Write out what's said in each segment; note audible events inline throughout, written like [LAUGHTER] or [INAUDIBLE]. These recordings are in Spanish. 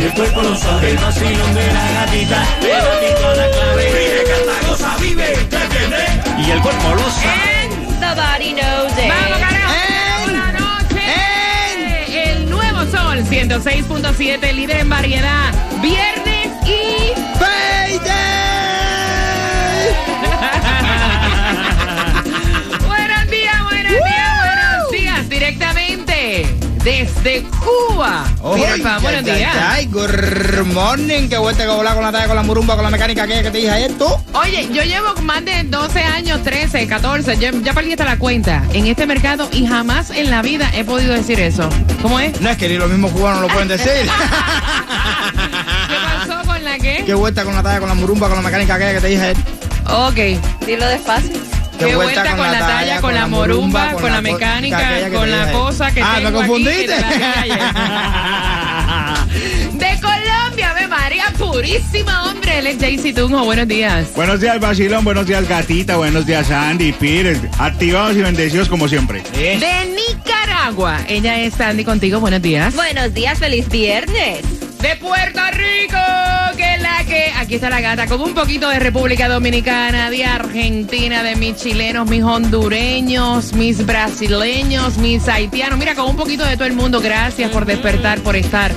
Y el cuerpo lo sabe. El vacilón de la gatita. El gatito la clave. Vive, canta, goza, vive. ¿Entiendes? Y el cuerpo lo sabe. The body knows it. ¡Vamos, carajo! ¡Buenas noches! El nuevo sol, 106.7, líder en variedad. Viernes desde Cuba. Buenos días. Ay, good morning. Qué vuelta que volar con la talla, con la murumba, con la mecánica aquella que te dije ayer, tú. Oye, yo llevo más de 12 años, 13, 14, ya, ya perdí hasta la cuenta en este mercado y jamás en la vida he podido decir eso. ¿Cómo es? No es que ni los mismos cubanos lo pueden decir. [LAUGHS] ¿Qué pasó con la qué? Qué vuelta con la talla, con la murumba, con la mecánica aquella que te dije ayer. Ok. Dilo despacio. Qué vuelta con la talla, con la morumba, con la mecánica, con la cosa que Ah, ¿me tengo aquí, confundiste? ayer. [LAUGHS] De Colombia, ve María Purísima, hombre. Él es Jaycee Tunjo. Buenos días. Buenos días, Basilón. Buenos días, Gatita. Buenos días, Andy, Pires. Activados y bendecidos como siempre. De Nicaragua, ella es Sandy contigo. Buenos días. Buenos días, feliz viernes. de Puerto Rico, que aquí está la gata con un poquito de República Dominicana, de Argentina, de mis chilenos, mis hondureños, mis brasileños, mis haitianos, mira con un poquito de todo el mundo. Gracias por despertar, por estar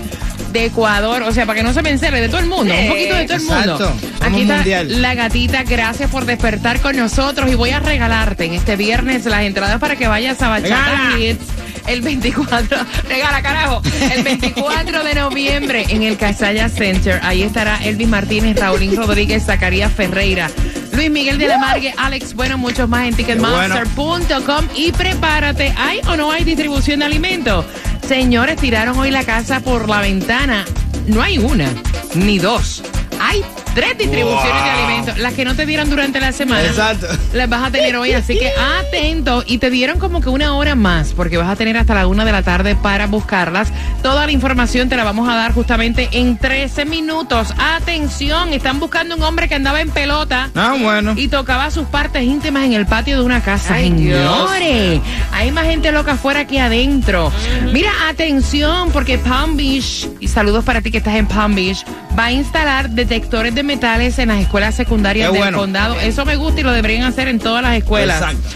de Ecuador, o sea, para que no se me encele, de todo el mundo, un poquito de todo el mundo. Aquí está mundial. la gatita, gracias por despertar con nosotros y voy a regalarte en este viernes las entradas para que vayas a Bachata. Hits el 24, [LAUGHS] regala carajo, el 24 de noviembre en el Casaya Center. Ahí estará Elvis Martínez, Raulín Rodríguez, Zacarías Ferreira, Luis Miguel de la Margue, Alex Bueno, muchos más en ticketmaster.com y prepárate. ¿Hay o no hay distribución de alimentos? Señores, tiraron hoy la casa por la ventana. No hay una, ni dos. Hay tres distribuciones de alimentos. Las que no te dieron durante la semana Exacto. las vas a tener hoy, así que atento. Y te dieron como que una hora más, porque vas a tener hasta la una de la tarde para buscarlas. Toda la información te la vamos a dar justamente en 13 minutos. Atención, están buscando un hombre que andaba en pelota. Ah, bueno. Y tocaba sus partes íntimas en el patio de una casa. Ay, Dios. Señores, hay más gente loca afuera que adentro. Mira, atención, porque Palm Beach, y saludos para ti que estás en Palm Beach, va a instalar detectores de metales en las escuelas secundarias del condado. Eso me gusta y lo deberían hacer en todas las escuelas. Exacto.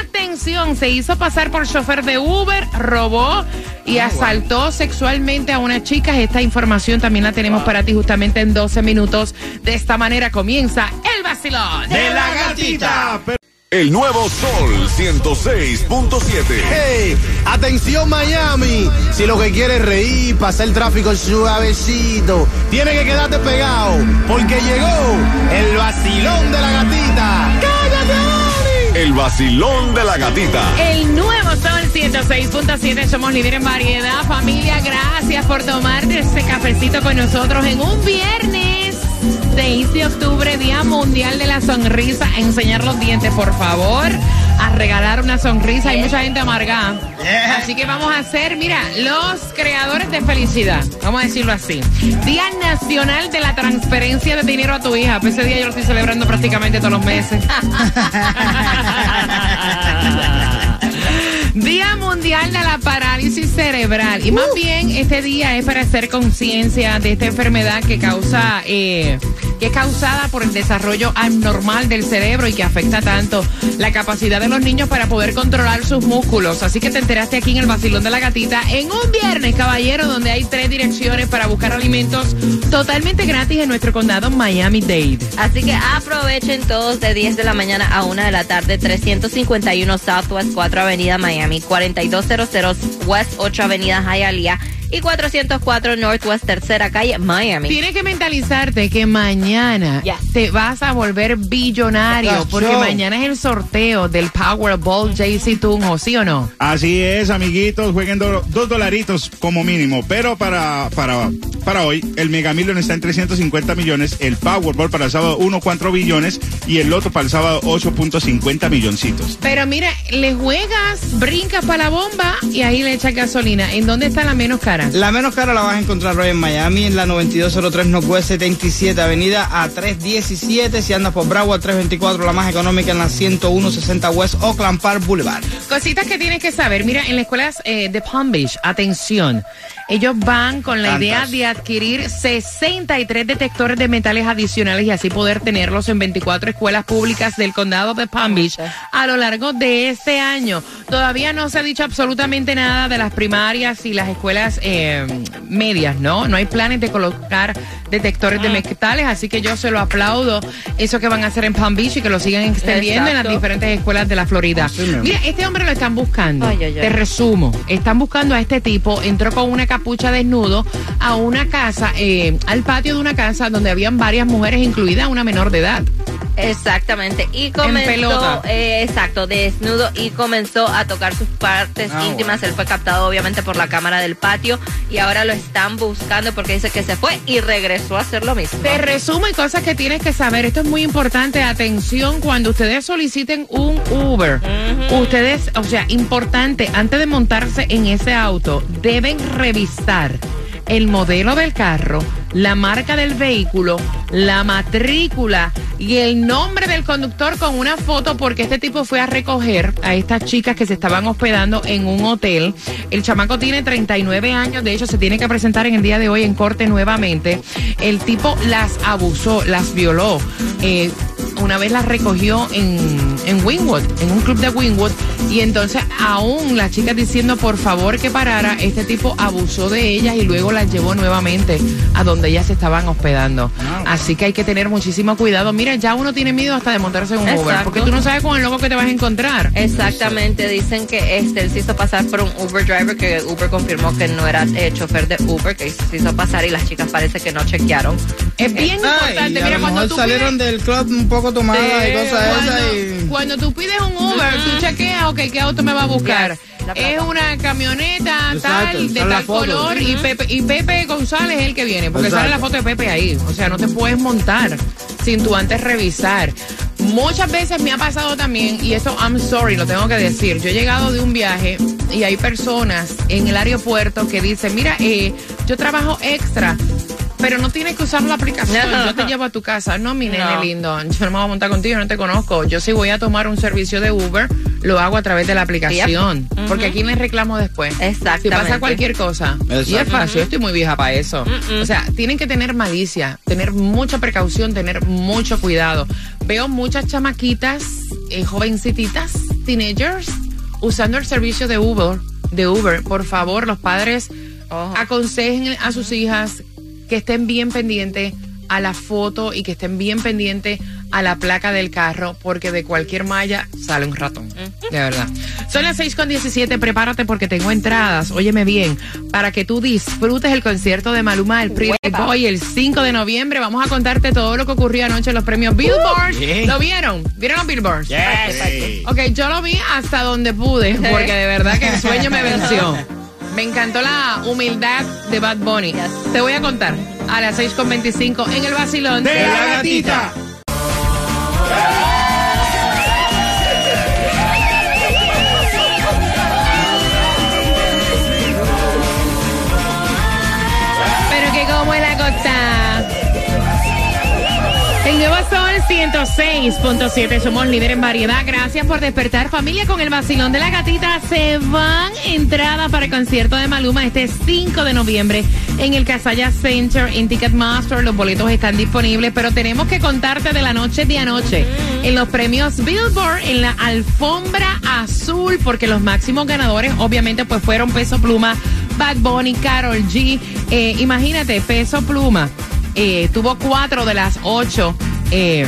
Atención, se hizo pasar por chofer de Uber, robó y asaltó sexualmente a una chica. Esta información también la tenemos para ti justamente en 12 minutos. De esta manera comienza el vacilón. De la gatita. El nuevo Sol 106.7. Hey, atención Miami, si lo que quieres es reír, pasar el tráfico suavecito, tiene que quedarte pegado, porque llegó el vacilón de la gatita. ¡Cállate, Oli! El vacilón de la gatita. El nuevo Sol 106.7, somos líder en variedad. Familia, gracias por tomarte este cafecito con nosotros en un viernes. 6 de octubre, Día Mundial de la Sonrisa. Enseñar los dientes, por favor. A regalar una sonrisa. Hay mucha gente amargada. Así que vamos a hacer, mira, los creadores de felicidad. Vamos a decirlo así. Día Nacional de la Transferencia de Dinero a tu hija. Pues ese día yo lo estoy celebrando prácticamente todos los meses. [LAUGHS] Día Mundial de la Parálisis Cerebral. Y más bien, este día es para hacer conciencia de esta enfermedad que causa, eh, que es causada por el desarrollo anormal del cerebro y que afecta tanto la capacidad de los niños para poder controlar sus músculos. Así que te enteraste aquí en el Vacilón de la Gatita en un viernes, caballero, donde hay tres direcciones para buscar alimentos totalmente gratis en nuestro condado Miami-Dade. Así que aprovechen todos de 10 de la mañana a 1 de la tarde, 351 Southwest 4 Avenida Miami, 4200 West 8 Avenida Hialeah y 404 Northwest Tercera Calle, Miami. Tienes que mentalizarte que mañana Yes. te vas a volver billonario porque mañana es el sorteo del Powerball JC Tunjo, ¿sí o no? Así es, amiguitos, jueguen do- dos dolaritos como mínimo. Pero para, para, para hoy, el Mega Million está en 350 millones, el Powerball para el sábado 1.4 billones y el Loto para el sábado 8.50 milloncitos. Pero mira, le juegas, brincas para la bomba y ahí le echas gasolina. ¿En dónde está la menos cara? La menos cara la vas a encontrar hoy en Miami, en la 9203 Northwest 77 Avenida a 317. Si andas por Broward 324, la más económica en la 10160 West Oakland Park Boulevard. Cositas que tienes que saber. Mira, en las escuelas eh, de Palm Beach, atención, ellos van con la Tantas. idea de adquirir 63 detectores de metales adicionales y así poder tenerlos en 24 escuelas públicas del condado de Palm Beach a lo largo de este año. Todavía no se ha dicho absolutamente nada de las primarias y las escuelas eh, medias, ¿no? No hay planes de colocar detectores de metales, así que yo se lo aplaudo. Eso que van a hacer en Palm Beach y que lo sigan extendiendo en las diferentes escuelas de la Florida. Mira, este hombre lo están buscando. Ay, ay, ay. Te resumo. Están buscando a este tipo. Entró con una capucha desnudo a una casa, eh, al patio de una casa donde habían varias mujeres, incluida una menor de edad. Exactamente. Y comenzó, eh, exacto, desnudo y comenzó a tocar sus partes Ah, íntimas. Él fue captado obviamente por la cámara del patio y ahora lo están buscando porque dice que se fue y regresó a hacer lo mismo. Te resumo y cosas que tienes que saber. Esto es muy importante. Atención, cuando ustedes soliciten un Uber, ustedes, o sea, importante, antes de montarse en ese auto, deben revisar el modelo del carro, la marca del vehículo, la matrícula y el nombre del conductor con una foto porque este tipo fue a recoger a estas chicas que se estaban hospedando en un hotel. El chamaco tiene 39 años, de hecho se tiene que presentar en el día de hoy en corte nuevamente. El tipo las abusó, las violó. Eh, una vez las recogió en, en Wynwood, en un club de Wynwood, y entonces aún las chicas diciendo por favor que parara, este tipo abusó de ellas y luego las llevó nuevamente a donde ellas se estaban hospedando. Así que hay que tener muchísimo cuidado. Mira, ya uno tiene miedo hasta de montarse en un Uber, porque tú no sabes con el loco que te vas a encontrar. Exactamente, dicen que este él se hizo pasar por un Uber driver, que Uber confirmó que no era eh, chofer de Uber, que se hizo pasar y las chicas parece que no chequearon. Es bien Ay, importante. Mira, cuando tú salieron pides- del club un poco Sí, y cosas cuando, esas y... cuando tú pides un Uber, tú chequeas, ok, ¿qué auto me va a buscar? Es una camioneta Exacto, tal, de tal color, y, Pepe, y Pepe González es el que viene, porque Exacto. sale la foto de Pepe ahí. O sea, no te puedes montar sin tú antes revisar. Muchas veces me ha pasado también, y eso, I'm sorry, lo tengo que decir. Yo he llegado de un viaje y hay personas en el aeropuerto que dicen, mira, eh, yo trabajo extra. Pero no tienes que usar la aplicación. Yo te [LAUGHS] llevo a tu casa. No, mi nene No. lindo. Yo no me voy a montar contigo, no te conozco. Yo si voy a tomar un servicio de Uber, lo hago a través de la aplicación. Yep. Porque aquí me reclamo después. Exactamente. Si pasa cualquier cosa. Y es Exacto. fácil. Yo estoy muy vieja para eso. O sea, tienen que tener malicia, tener mucha precaución, tener mucho cuidado. Veo muchas chamaquitas, eh, jovencititas, teenagers, usando el servicio de Uber. De Uber. Por favor, los padres Ojo. aconsejen a sus hijas que estén bien pendientes a la foto y que estén bien pendientes a la placa del carro, porque de cualquier malla sale un ratón. De verdad. Son las 6 con 17, prepárate porque tengo entradas, óyeme bien, para que tú disfrutes el concierto de Maluma, el Pretty Boy, el 5 de noviembre. Vamos a contarte todo lo que ocurrió anoche en los premios Billboard. yeah. ¿Lo vieron? ¿Vieron los Billboards? Sí. Ok, yo lo vi hasta donde pude, [LAUGHS] porque de verdad que el sueño me venció. Me encantó la humildad de Bad Bunny. Yes. Te voy a contar a las 6.25 en el vacilón De la gatita. El nuevo Sol 106.7, somos líder en variedad. Gracias por despertar familia con el vacilón de la gatita. Se van entrada para el concierto de Maluma este 5 de noviembre en el Casaya Center en Ticketmaster. Los boletos están disponibles, pero tenemos que contarte de la noche de anoche en los premios Billboard en la alfombra azul, porque los máximos ganadores obviamente pues fueron Peso Pluma, Bad Bunny, Carol G. Eh, imagínate, Peso Pluma eh, tuvo cuatro de las ocho eh,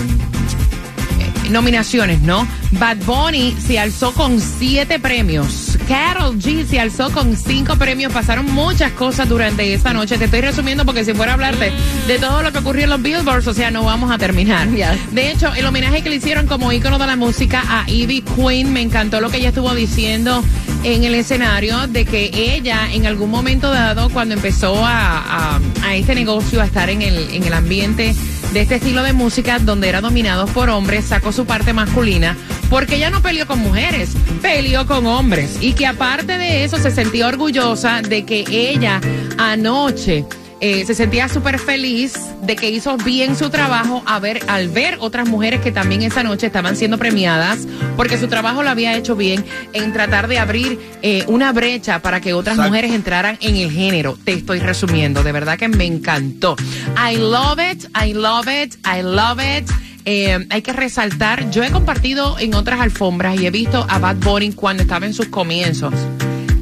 nominaciones, ¿no? Bad Bunny se alzó con siete premios. Carol G se alzó con cinco premios. Pasaron muchas cosas durante esta noche. Te estoy resumiendo porque si fuera a hablarte de todo lo que ocurrió en los Billboards, o sea, no vamos a terminar. [LAUGHS] De hecho, el homenaje que le hicieron como ícono de la música a Ivy Queen, me encantó lo que ella estuvo diciendo en el escenario de que ella en algún momento dado, cuando empezó a, a- a este negocio, a estar en el, en el ambiente de este estilo de música donde era dominado por hombres, sacó su parte masculina, porque ella no peleó con mujeres, peleó con hombres. Y que aparte de eso se sentía orgullosa de que ella anoche eh, se sentía súper feliz de que hizo bien su trabajo a ver, al ver otras mujeres que también esa noche estaban siendo premiadas, porque su trabajo lo había hecho bien en tratar de abrir eh, una brecha para que otras Exacto. mujeres entraran en el género. Te estoy resumiendo, de verdad que me encantó. I love it, I love it, I love it. Eh, hay que resaltar, yo he compartido en otras alfombras y he visto a Bad Bunny cuando estaba en sus comienzos.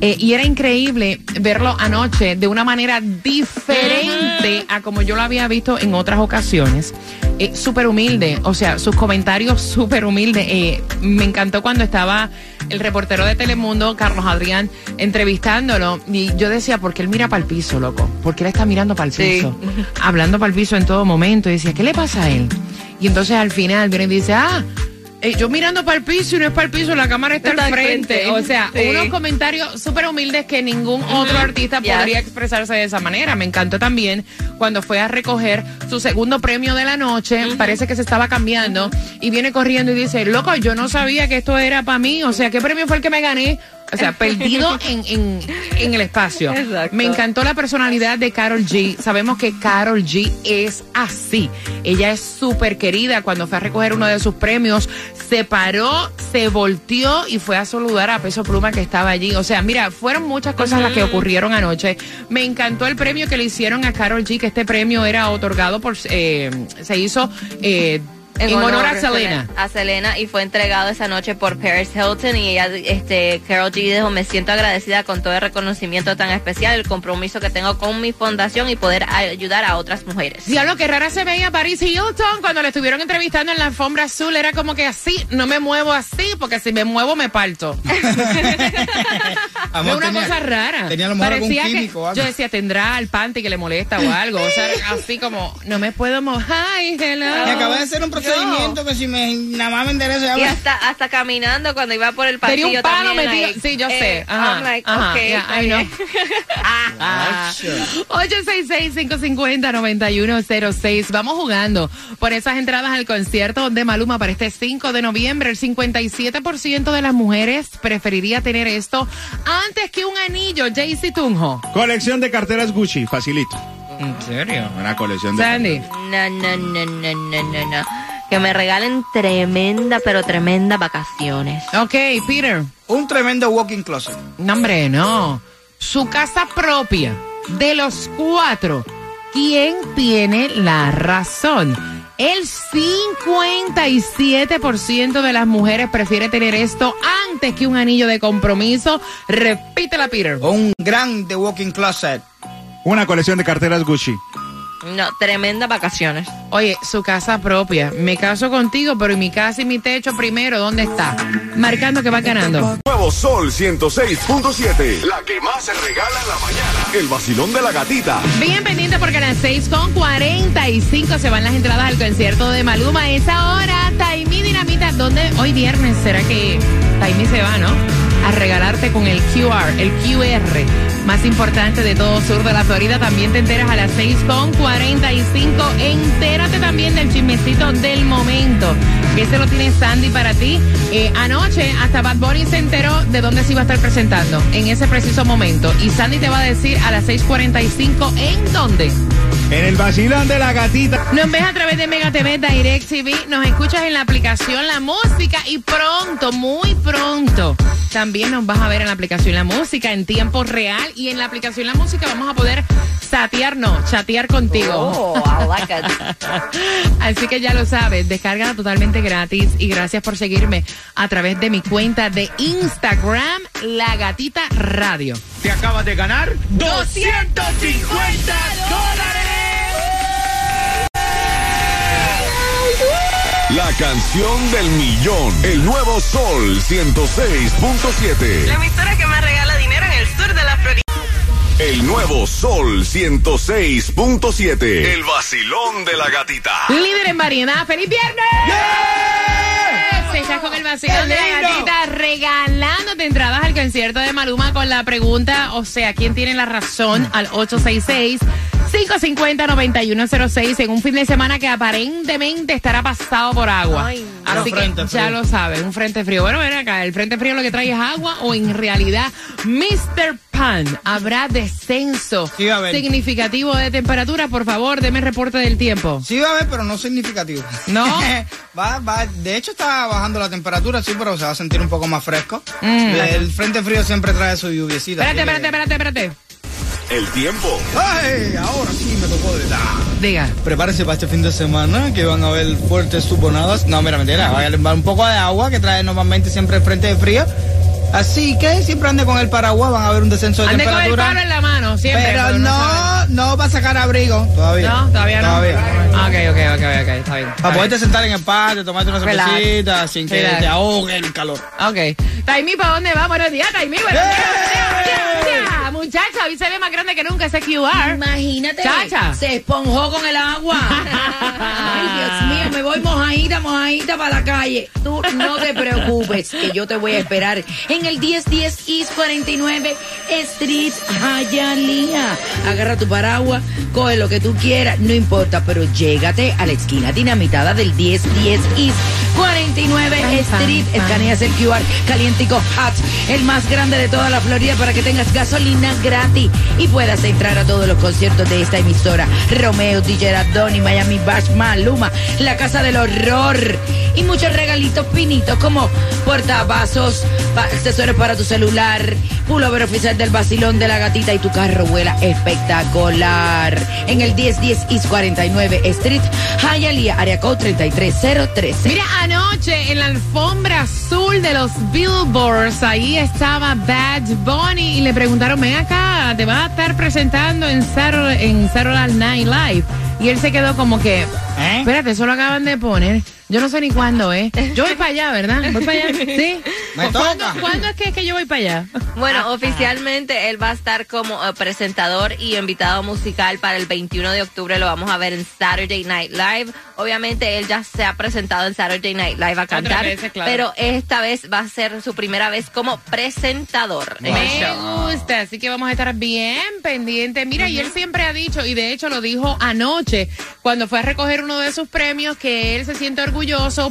Eh, y era increíble verlo anoche de una manera diferente a como yo lo había visto en otras ocasiones. Eh, súper humilde, o sea, sus comentarios [LAUGHS] súper humildes. Eh, me encantó cuando estaba el reportero de Telemundo, Carlos Adrián, entrevistándolo. Y yo decía, ¿por qué él mira para el piso, loco? ¿Por qué él está mirando para el Sí. piso? Hablando para el piso en todo momento. Y decía, ¿qué le pasa a él? Y entonces al final viene y dice, ah, yo mirando para el piso y no es para el piso, la cámara está, Está al frente. frente. O sea, Sí. unos comentarios súper humildes que ningún otro artista Yes. podría expresarse de esa manera. Me encantó también cuando fue a recoger su segundo premio de la noche. Parece que se estaba cambiando y viene corriendo y dice, loco, yo no sabía que esto era para mí. O sea, ¿qué premio fue el que me gané? O sea, perdido [LAUGHS] en, en, en el espacio. Exacto. Me encantó la personalidad de Carol G. Sabemos que Carol G es así. Ella es súper querida. Cuando fue a recoger uno de sus premios, se paró, se volteó y fue a saludar a Peso Pluma que estaba allí. O sea, mira, fueron muchas cosas las que ocurrieron anoche. Me encantó el premio que le hicieron a Carol G, que este premio era otorgado por, eh, se hizo eh, en, honor, a Selena. A Selena y fue entregado esa noche por Paris Hilton y ella, este, Carol G dijo, me siento agradecida con todo el reconocimiento tan especial, el compromiso que tengo con mi fundación y poder ayudar a otras mujeres. Diablo, que rara se veía Paris Hilton cuando le estuvieron entrevistando en la alfombra azul. Era como que así, no me muevo así, porque si me muevo me parto. [LAUGHS] Amor, una tenía- cosa rara. Tenía a lo mejor algún Parecía que- químico o algo. Yo decía, tendrá al panty que le molesta o algo. O sea, [LAUGHS] así como, no me puedo mover. Hi, hello. Me acabé de hacer un procedimiento que si me nada más me enderezo ya Y hasta, hasta caminando cuando iba por el Tenía pasillo un palo metido. Sí, yo eh, sé. Ajá, I'm like, ajá, okay, yeah, I know. [LAUGHS] Ah. 866-550-9106. Vamos jugando por esas entradas al concierto de Maluma para este 5 de noviembre. El 57% de las mujeres preferiría tener esto antes que un anillo. Jaycee Tunjo. Colección de carteras Gucci, facilito. ¿En serio? Una colección de Sandy. No, no, no, no, no, no, no. Que me regalen tremenda, pero tremenda vacaciones. Ok, Peter. un tremendo walking closet. No, hombre, no. Su casa propia. De los cuatro, ¿quién tiene la razón? El 57% de las mujeres prefiere tener esto antes que un anillo de compromiso. Repítela, Peter. Un gran The Walking Closet. Una colección de carteras Gucci. No, tremendas vacaciones. Oye, su casa propia. Me caso contigo, pero ¿y mi casa y mi techo primero? ¿Dónde está? Marcando que va ganando. Nuevo Sol 106.7. La que más se regala en la mañana. El vacilón de la gatita. Bien pendiente porque a las 6 con 45 se van las entradas al concierto de Maluma. Esa hora, Taimi Dinamita, ¿dónde? Hoy viernes, ¿será que Taimi se va, no? A regalarte con el QR, el QR más importante de todo sur de la Florida. También te enteras a las 6 con 45. Entérate también del chismecito del momento. Ese lo tiene Sandy para ti. Eh, anoche hasta Bad Bunny se enteró de dónde se iba a estar presentando en ese preciso momento. Y Sandy te va a decir a las 6.45 en dónde. En el vacilón de la gatita. Nos ves a través de Mega TV, Direct TV, nos escuchas en la aplicación La Música y pronto, muy pronto, también nos vas a ver en la aplicación La Música en tiempo real y en la aplicación La Música vamos a poder chatear, no, chatear contigo. Oh, I like it. [LAUGHS] Así que ya lo sabes, descárgala totalmente gratis y gracias por seguirme a través de mi cuenta de Instagram, La Gatita Radio. Te acabas de ganar 250 dólares. La canción del millón. El nuevo Sol 106.7. La emisora que más El nuevo Sol 106.7. El vacilón de la gatita. Líder en variedad. ¡Feliz viernes! Se Estás con el vacilón de la gatita regalándote entradas al concierto de Maluma con la pregunta, o sea, ¿quién tiene la razón? Al 866 550-9106 en un fin de semana que aparentemente estará pasado por agua. Ay, Así no. que ya frío. lo sabes, un frente frío. Bueno, ven acá, ¿el frente frío lo que trae es agua o en realidad Mr. Pan habrá descenso Sí, va a haber. significativo de temperatura? Por favor, deme el reporte del tiempo. Sí va a haber, pero no significativo. ¿No? [LAUGHS] va, va, de hecho está bajando la temperatura, sí, pero se va a sentir un poco más fresco. Mm. El frente frío siempre trae su lluviecita. Espérate, espérate, espérate, espérate. El tiempo. ¡Ay! Ahora sí me tocó de verdad. Diga. Prepárese para este fin de semana que van a haber fuertes subonadas. No, mira, mentira. Va a haber un poco de agua que trae normalmente siempre el frente de frío. Así que siempre ande con el paraguas, van a ver un descenso de Ande con el temperatura. palo en la mano, siempre. pero no, no va a sacar abrigo todavía. No, todavía no. Todavía. Ah, Ok, ok, ok, ok, está bien. Para poderte sentar en el patio, tomarte una cervecita sin que Relax. te ahogue el calor. Ok. Taimi, ¿para dónde va? Buenos días, Taimi. Buenos días, Muchacha, hoy se ve más grande que nunca ese QR. Imagínate. Chacha. Se esponjó con el agua. [LAUGHS] Ay, Dios mío, me voy mojadita, mojadita para la calle. Tú no te preocupes, que yo te voy a esperar en el 1010 East 49 Street Hialeah. Agarra tu paraguas, coge lo que tú quieras, no importa, pero llégate a la esquina dinamitada del 1010 East 49 Pam, pam, Street. pam. Escaneas el QR calientico hot, el más grande de toda la Florida para que tengas gasolina gratis y puedas entrar a todos los conciertos de esta emisora. Romeo, DJ Radoni, Miami Bash, Maluma, La Casa del Horror y muchos regalitos finitos como portavasos, accesorios para tu celular, pullover oficial del vacilón de la gatita y tu carro vuela espectacular. En el 1010 East 49 Street, Hialeah, área code 33013. Mira, anoche en la alfombra azul de los Billboards, ahí estaba Bad Bunny y le preguntaron, ven acá, te vas a estar presentando en Saturday, en Saturday Night Live. Y él se quedó como que, ¿Eh? espérate, eso lo acaban de poner. Yo no sé ni cuándo es. Yo voy para allá, ¿verdad? Voy para allá. [LAUGHS] ¿Sí? Me ¿Cuándo, toca. ¿Cuándo es que, que yo voy para allá? Bueno, oficialmente él va a estar como eh, presentador y invitado musical para el 21 de octubre. Lo vamos a ver en Saturday Night Live. Obviamente él ya se ha presentado en Saturday Night Live a cantar, veces, claro. pero esta vez va a ser su primera vez como presentador en el Me show. gusta, así que vamos a estar bien pendientes. Mira, y él siempre ha dicho, y de hecho lo dijo anoche, cuando fue a recoger uno de sus premios, que él se siente orgulloso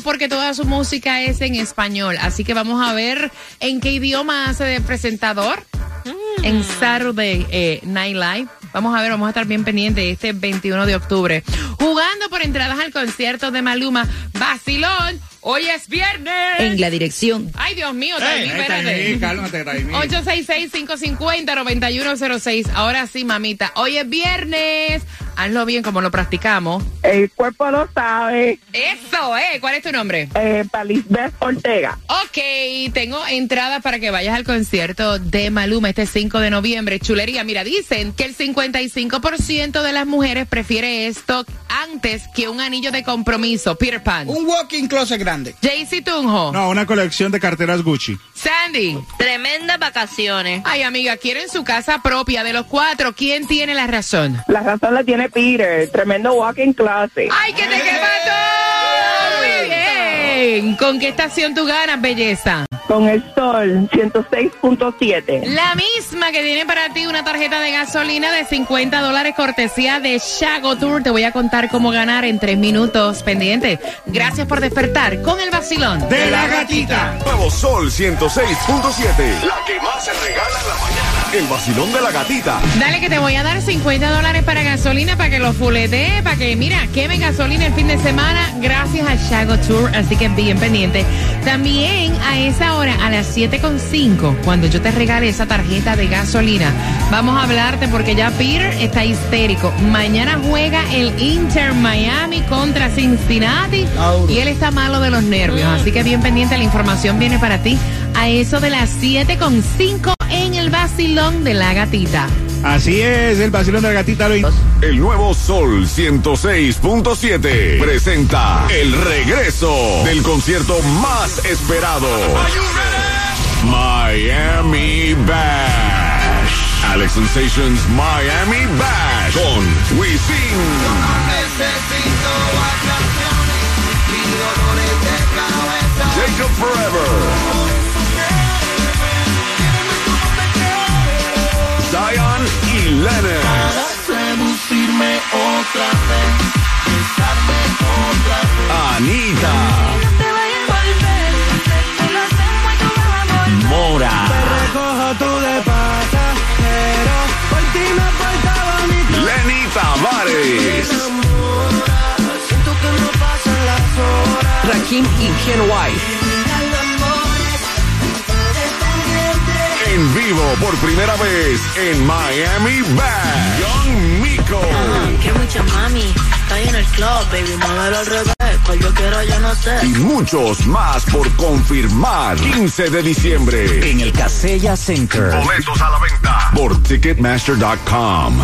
porque toda su música es en español. Así que vamos a ver en qué idioma hace de presentador en Saturday eh, Night Live. Vamos a ver, vamos a estar bien pendientes este 21 de octubre. Jugando por entradas al concierto de Maluma, Basilón, hoy es viernes. En la dirección Ay, Dios mío, Taimí, espérate. Cálmate, Taimí. 866-550-9106. Ahora sí, mamita. Hoy es viernes. Hazlo bien como lo practicamos. El cuerpo lo sabe, Eso, ¿eh? ¿Cuál es tu nombre? eh, Palisbeth Ortega. Ok, tengo entradas para que vayas al concierto de Maluma este 5 de noviembre. Chulería, mira, dicen que el 55% de las mujeres prefiere esto antes que un anillo de compromiso. Peter Pan. Un walking closet grande. JC Tunjo. No, una colección de carteras Gucci. Sandy. Tremendas vacaciones. Ay, amiga, quieren su casa propia de los cuatro. ¿Quién tiene la razón? La razón la tiene Peter, tremendo walking closet. ¡Ay, que te quema todo! Muy bien. ¿Con qué estación tú ganas, belleza? Con el sol 106.7. La misma que tiene para ti una tarjeta de gasolina de 50 dólares cortesía de Shago Tour. Te voy a contar cómo ganar en tres minutos. Pendiente. Gracias por despertar con el vacilón. De la gatita. Nuevo Sol 106.7. La que más se regala en la mañana. El vacilón de la gatita. Dale que te voy a dar 50 dólares para gasolina, para que lo fulete, para que, mira, queme gasolina el fin de semana gracias a Shago Tour, así que bien pendiente. También a esa hora, a las 7.5, cuando yo te regale esa tarjeta de gasolina, vamos a hablarte porque ya Peter está histérico. Mañana juega el Inter Miami contra Cincinnati y él está malo de los nervios, así que bien pendiente, la información viene para ti a eso de las 7.5 en el vacilón de la gatita. Así es, el vacilón de la gatita lo El nuevo Sol 106.7 presenta el regreso del concierto más esperado. Miami Bash. Alex Sensations Miami Bash con Wisin. Jacob Forever. Y Lennox. Anita. Mora. Lenny Tavares. Rakim y Ken White. En vivo por primera vez en Miami Bash. Young Miko. Que mucha mami, está en el club, baby, muévelo al revés, cual yo quiero yo no sé. Y muchos más por confirmar. 15 de diciembre. En el Casella Center. Boletos a la venta por Ticketmaster.com.